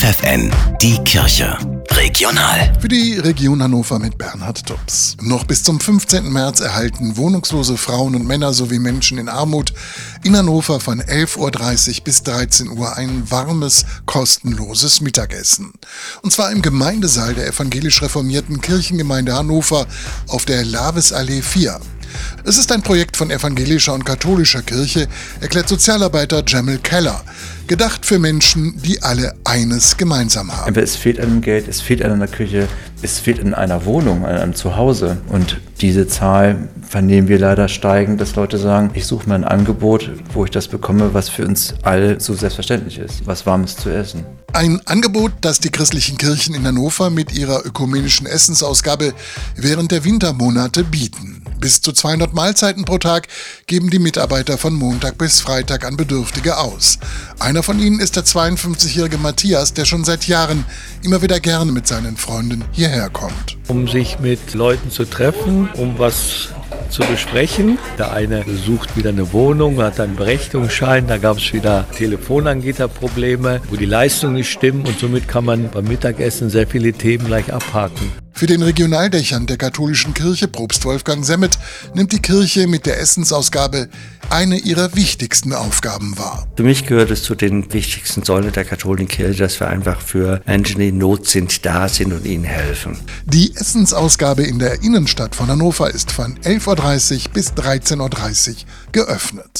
FFN, die Kirche. Regional. Für die Region Hannover mit Bernhard Tubbs. Noch bis zum 15. März erhalten wohnungslose Frauen und Männer sowie Menschen in Armut in Hannover von 11.30 Uhr bis 13 Uhr ein warmes, kostenloses Mittagessen. Und zwar im Gemeindesaal der evangelisch reformierten Kirchengemeinde Hannover auf der Lavesallee 4. Es ist ein Projekt von evangelischer und katholischer Kirche, erklärt Sozialarbeiter Jamil Keller. Gedacht für Menschen, die alle eines gemeinsam haben. Es fehlt an dem Geld, es fehlt an einer Küche, es fehlt in einer Wohnung, an einem Zuhause. Und diese Zahl vernehmen wir leider steigen, dass Leute sagen, ich suche mir ein Angebot, wo ich das bekomme, was für uns alle so selbstverständlich ist, was warmes zu essen. Ein Angebot, das die christlichen Kirchen in Hannover mit ihrer ökumenischen Essensausgabe während der Wintermonate bieten. Bis zu 200 Mahlzeiten pro Tag geben die Mitarbeiter von Montag bis Freitag an Bedürftige aus. Einer von ihnen ist der 52-jährige Matthias, der schon seit Jahren immer wieder gerne mit seinen Freunden hierher kommt. Um sich mit Leuten zu treffen, um was zu besprechen. Der eine sucht wieder eine Wohnung, hat einen Berechtigungsschein, da gab es wieder Telefonanbieterprobleme, wo die Leistungen nicht stimmen und somit kann man beim Mittagessen sehr viele Themen gleich abhaken. Für den Regionaldächern der katholischen Kirche Propst Wolfgang Semmet nimmt die Kirche mit der Essensausgabe eine ihrer wichtigsten Aufgaben wahr. Für mich gehört es zu den wichtigsten Säulen der katholischen Kirche, dass wir einfach für Menschen, die in Not sind, da sind und ihnen helfen. Die Essensausgabe in der Innenstadt von Hannover ist von 11.30 Uhr bis 13.30 Uhr geöffnet.